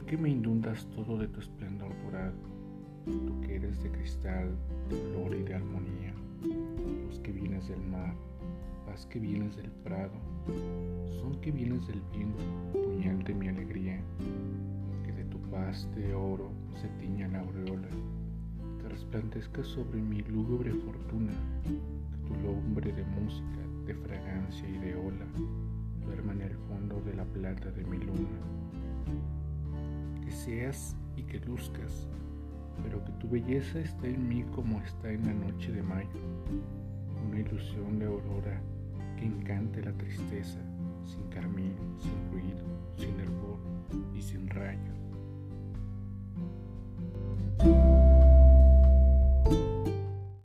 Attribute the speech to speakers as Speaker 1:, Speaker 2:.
Speaker 1: que me inundas todo de tu esplendor dorado, tú que eres de cristal, de flor y de armonía, luz que vienes del mar, paz que vienes del prado, son que vienes del viento, puñal de mi alegría, que de tu paz de oro se tiña la aureola, que resplandezca sobre mi lúgubre fortuna, que tu lumbre de música, de fragancia y de ola, duerma en el fondo de la plata de mi luna. Seas y que luzcas, pero que tu belleza esté en mí como está en la noche de mayo, una ilusión de aurora que encante la tristeza,